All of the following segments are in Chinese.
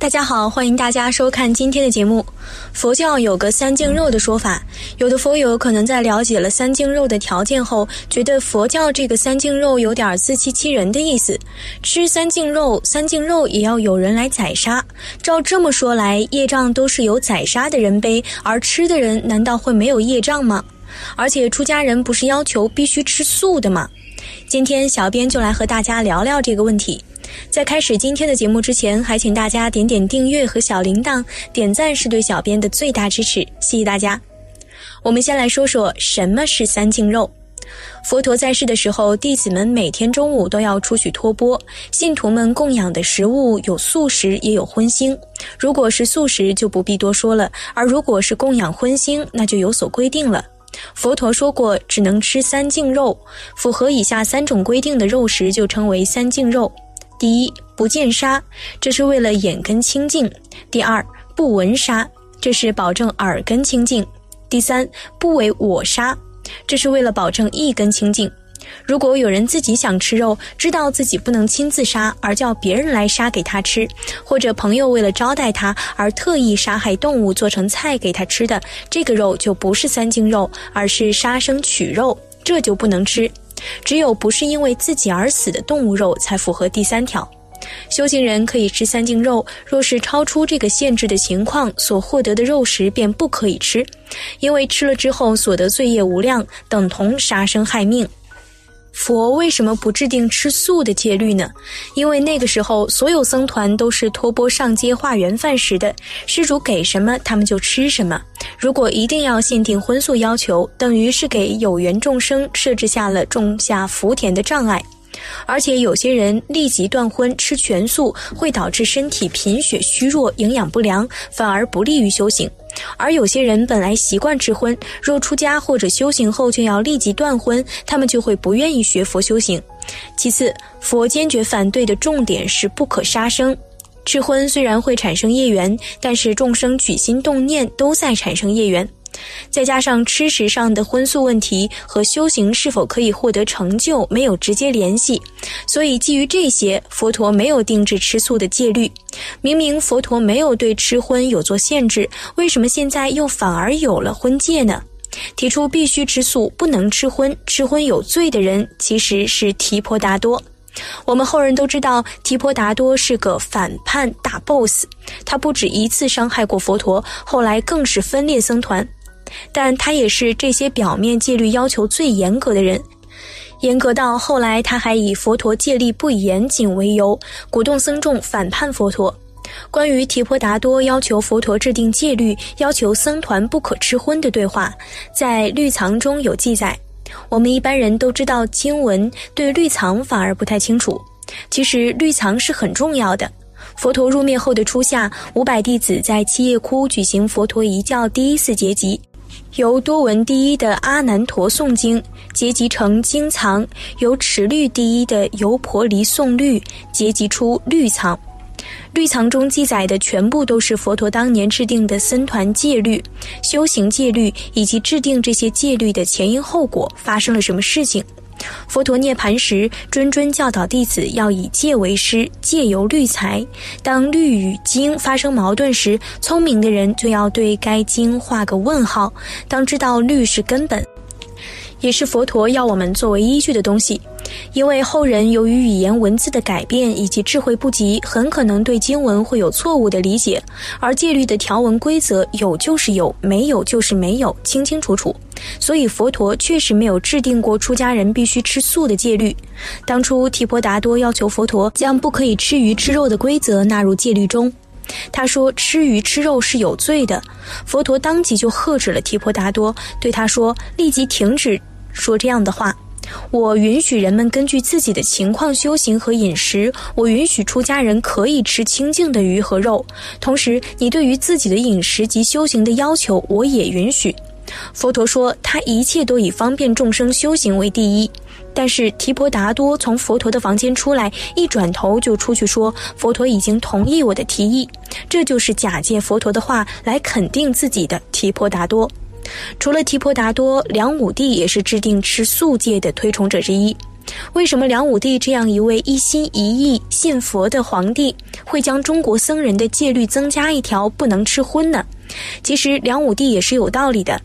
大家好，欢迎大家收看今天的节目。佛教有个三净肉的说法，有的佛友可能在了解了三净肉的条件后，觉得佛教这个三净肉有点自欺欺人的意思。吃三净肉，三净肉也要有人来宰杀。照这么说来，业障都是由宰杀的人背，而吃的人难道会没有业障吗？而且出家人不是要求必须吃素的吗？今天小编就来和大家聊聊这个问题。在开始今天的节目之前，还请大家点点订阅和小铃铛，点赞是对小编的最大支持，谢谢大家。我们先来说说什么是三净肉。佛陀在世的时候，弟子们每天中午都要出去托钵，信徒们供养的食物有素食，也有荤腥。如果是素食，就不必多说了；而如果是供养荤腥，那就有所规定了。佛陀说过，只能吃三净肉，符合以下三种规定的肉食就称为三净肉。第一，不见杀，这是为了眼根清净；第二，不闻杀，这是保证耳根清净；第三，不为我杀，这是为了保证意根清净。如果有人自己想吃肉，知道自己不能亲自杀，而叫别人来杀给他吃，或者朋友为了招待他而特意杀害动物做成菜给他吃的，这个肉就不是三净肉，而是杀生取肉，这就不能吃。只有不是因为自己而死的动物肉才符合第三条。修行人可以吃三净肉，若是超出这个限制的情况，所获得的肉食便不可以吃，因为吃了之后所得罪业无量，等同杀生害命。佛为什么不制定吃素的戒律呢？因为那个时候所有僧团都是托钵上街化缘饭食的，施主给什么他们就吃什么。如果一定要限定荤素要求，等于是给有缘众生设置下了种下福田的障碍。而且有些人立即断荤吃全素，会导致身体贫血虚弱、营养不良，反而不利于修行。而有些人本来习惯吃荤，若出家或者修行后就要立即断荤，他们就会不愿意学佛修行。其次，佛坚决反对的重点是不可杀生。吃荤虽然会产生业缘，但是众生举心动念都在产生业缘。再加上吃食上的荤素问题和修行是否可以获得成就没有直接联系，所以基于这些，佛陀没有定制吃素的戒律。明明佛陀没有对吃荤有做限制，为什么现在又反而有了荤戒呢？提出必须吃素、不能吃荤、吃荤有罪的人，其实是提婆达多。我们后人都知道，提婆达多是个反叛大 boss，他不止一次伤害过佛陀，后来更是分裂僧团。但他也是这些表面戒律要求最严格的人，严格到后来他还以佛陀戒律不严谨为由，鼓动僧众反叛佛陀。关于提婆达多要求佛陀制定戒律，要求僧团不可吃荤的对话，在律藏中有记载。我们一般人都知道经文，对律藏反而不太清楚。其实律藏是很重要的。佛陀入灭后的初夏，五百弟子在七叶窟举行佛陀一教第一次结集。由多闻第一的阿难陀诵经结集成经藏，由持律第一的由婆离诵律结集出律藏。律藏中记载的全部都是佛陀当年制定的僧团戒律、修行戒律，以及制定这些戒律的前因后果，发生了什么事情。佛陀涅盘时，谆谆教导弟子要以戒为师，戒由律裁。当律与经发生矛盾时，聪明的人就要对该经画个问号。当知道律是根本，也是佛陀要我们作为依据的东西。因为后人由于语言文字的改变以及智慧不及，很可能对经文会有错误的理解。而戒律的条文规则有就是有，没有就是没有，清清楚楚。所以佛陀确实没有制定过出家人必须吃素的戒律。当初提婆达多要求佛陀将不可以吃鱼吃肉的规则纳入戒律中，他说吃鱼吃肉是有罪的。佛陀当即就喝止了提婆达多，对他说立即停止说这样的话。我允许人们根据自己的情况修行和饮食。我允许出家人可以吃清净的鱼和肉，同时，你对于自己的饮食及修行的要求，我也允许。佛陀说，他一切都以方便众生修行为第一。但是提婆达多从佛陀的房间出来，一转头就出去说，佛陀已经同意我的提议。这就是假借佛陀的话来肯定自己的提婆达多。除了提婆达多，梁武帝也是制定吃素戒的推崇者之一。为什么梁武帝这样一位一心一意信佛的皇帝，会将中国僧人的戒律增加一条不能吃荤呢？其实梁武帝也是有道理的。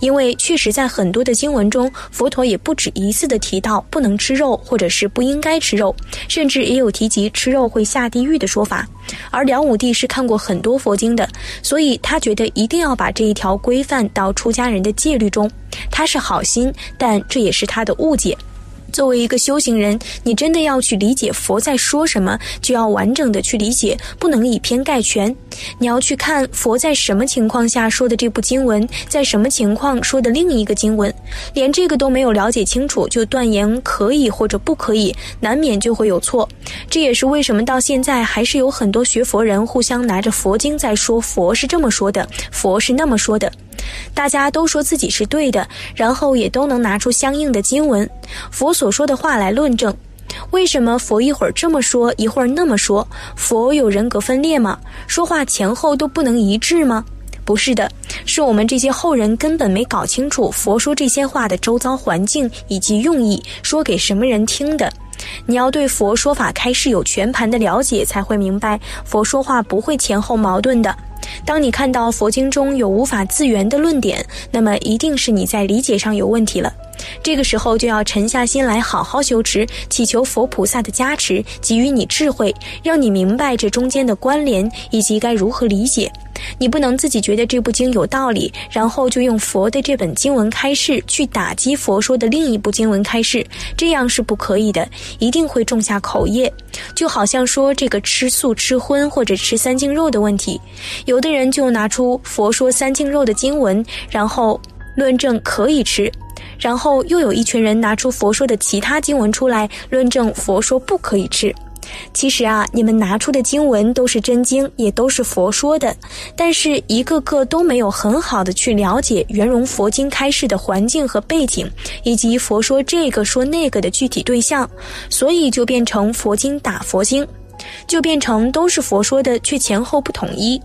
因为确实在很多的经文中，佛陀也不止一次的提到不能吃肉，或者是不应该吃肉，甚至也有提及吃肉会下地狱的说法。而梁武帝是看过很多佛经的，所以他觉得一定要把这一条规范到出家人的戒律中。他是好心，但这也是他的误解。作为一个修行人，你真的要去理解佛在说什么，就要完整的去理解，不能以偏概全。你要去看佛在什么情况下说的这部经文，在什么情况说的另一个经文，连这个都没有了解清楚，就断言可以或者不可以，难免就会有错。这也是为什么到现在还是有很多学佛人互相拿着佛经在说佛是这么说的，佛是那么说的。大家都说自己是对的，然后也都能拿出相应的经文、佛所说的话来论证。为什么佛一会儿这么说，一会儿那么说？佛有人格分裂吗？说话前后都不能一致吗？不是的，是我们这些后人根本没搞清楚佛说这些话的周遭环境以及用意，说给什么人听的。你要对佛说法开示有全盘的了解，才会明白佛说话不会前后矛盾的。当你看到佛经中有无法自圆的论点，那么一定是你在理解上有问题了。这个时候就要沉下心来，好好修持，祈求佛菩萨的加持，给予你智慧，让你明白这中间的关联以及该如何理解。你不能自己觉得这部经有道理，然后就用佛的这本经文开示去打击佛说的另一部经文开示，这样是不可以的，一定会种下口业。就好像说这个吃素、吃荤或者吃三净肉的问题，有的人就拿出佛说三净肉的经文，然后论证可以吃，然后又有一群人拿出佛说的其他经文出来论证佛说不可以吃。其实啊，你们拿出的经文都是真经，也都是佛说的，但是一个个都没有很好的去了解圆融佛经开示的环境和背景，以及佛说这个说那个的具体对象，所以就变成佛经打佛经，就变成都是佛说的，却前后不统一。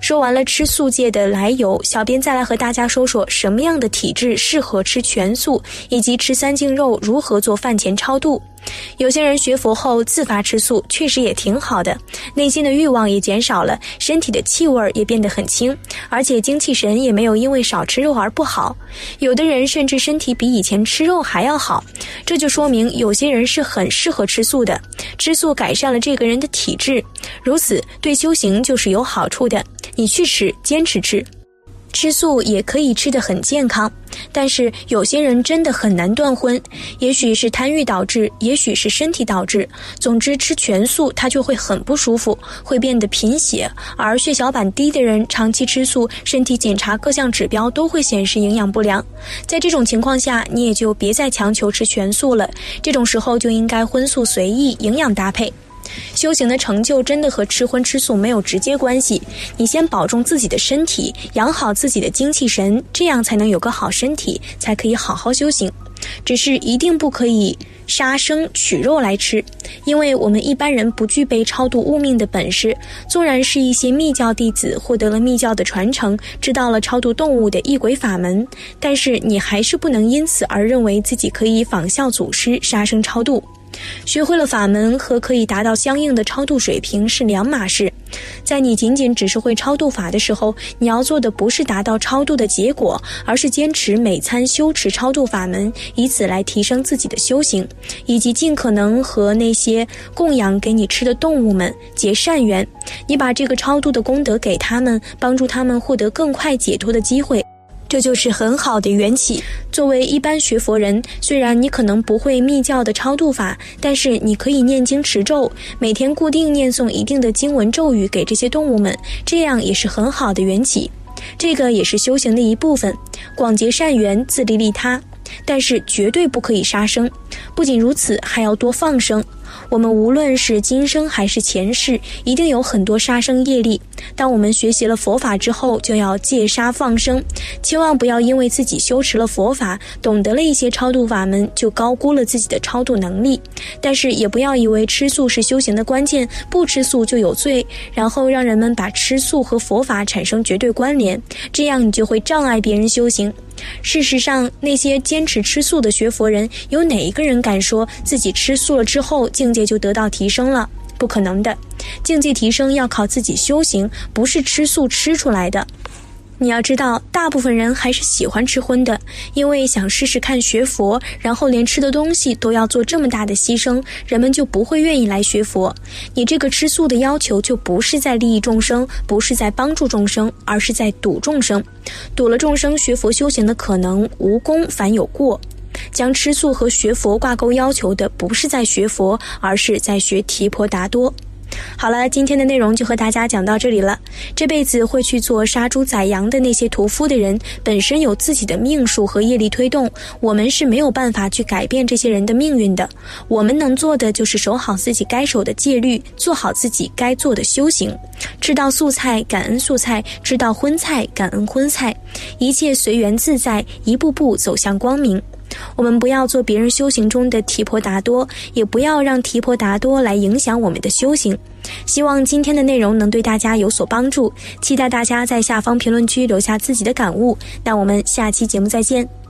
说完了吃素界的来由，小编再来和大家说说什么样的体质适合吃全素，以及吃三净肉如何做饭前超度。有些人学佛后自发吃素，确实也挺好的，内心的欲望也减少了，身体的气味也变得很轻，而且精气神也没有因为少吃肉而不好。有的人甚至身体比以前吃肉还要好，这就说明有些人是很适合吃素的，吃素改善了这个人的体质，如此对修行就是有好处的。你去吃，坚持吃。吃素也可以吃得很健康，但是有些人真的很难断荤，也许是贪欲导致，也许是身体导致。总之，吃全素他就会很不舒服，会变得贫血。而血小板低的人长期吃素，身体检查各项指标都会显示营养不良。在这种情况下，你也就别再强求吃全素了。这种时候就应该荤素随意，营养搭配。修行的成就真的和吃荤吃素没有直接关系，你先保重自己的身体，养好自己的精气神，这样才能有个好身体，才可以好好修行。只是一定不可以杀生取肉来吃，因为我们一般人不具备超度物命的本事。纵然是一些密教弟子获得了密教的传承，知道了超度动物的异鬼法门，但是你还是不能因此而认为自己可以仿效祖师杀生超度。学会了法门和可以达到相应的超度水平是两码事。在你仅仅只是会超度法的时候，你要做的不是达到超度的结果，而是坚持每餐修持超度法门，以此来提升自己的修行，以及尽可能和那些供养给你吃的动物们结善缘。你把这个超度的功德给他们，帮助他们获得更快解脱的机会。这就是很好的缘起。作为一般学佛人，虽然你可能不会密教的超度法，但是你可以念经持咒，每天固定念诵一定的经文咒语给这些动物们，这样也是很好的缘起。这个也是修行的一部分，广结善缘，自利利他。但是绝对不可以杀生。不仅如此，还要多放生。我们无论是今生还是前世，一定有很多杀生业力。当我们学习了佛法之后，就要戒杀放生，千万不要因为自己修持了佛法，懂得了一些超度法门，就高估了自己的超度能力。但是也不要以为吃素是修行的关键，不吃素就有罪，然后让人们把吃素和佛法产生绝对关联，这样你就会障碍别人修行。事实上，那些坚持吃素的学佛人，有哪一个人敢说自己吃素了之后境界就得到提升了？不可能的，境界提升要靠自己修行，不是吃素吃出来的。你要知道，大部分人还是喜欢吃荤的，因为想试试看学佛，然后连吃的东西都要做这么大的牺牲，人们就不会愿意来学佛。你这个吃素的要求，就不是在利益众生，不是在帮助众生，而是在赌众生，赌了众生学佛修行的可能，无功反有过。将吃素和学佛挂钩要求的，不是在学佛，而是在学提婆达多。好了，今天的内容就和大家讲到这里了。这辈子会去做杀猪宰羊的那些屠夫的人，本身有自己的命数和业力推动，我们是没有办法去改变这些人的命运的。我们能做的就是守好自己该守的戒律，做好自己该做的修行。吃到素菜，感恩素菜；吃到荤菜，感恩荤菜。一切随缘自在，一步步走向光明。我们不要做别人修行中的提婆达多，也不要让提婆达多来影响我们的修行。希望今天的内容能对大家有所帮助，期待大家在下方评论区留下自己的感悟。那我们下期节目再见。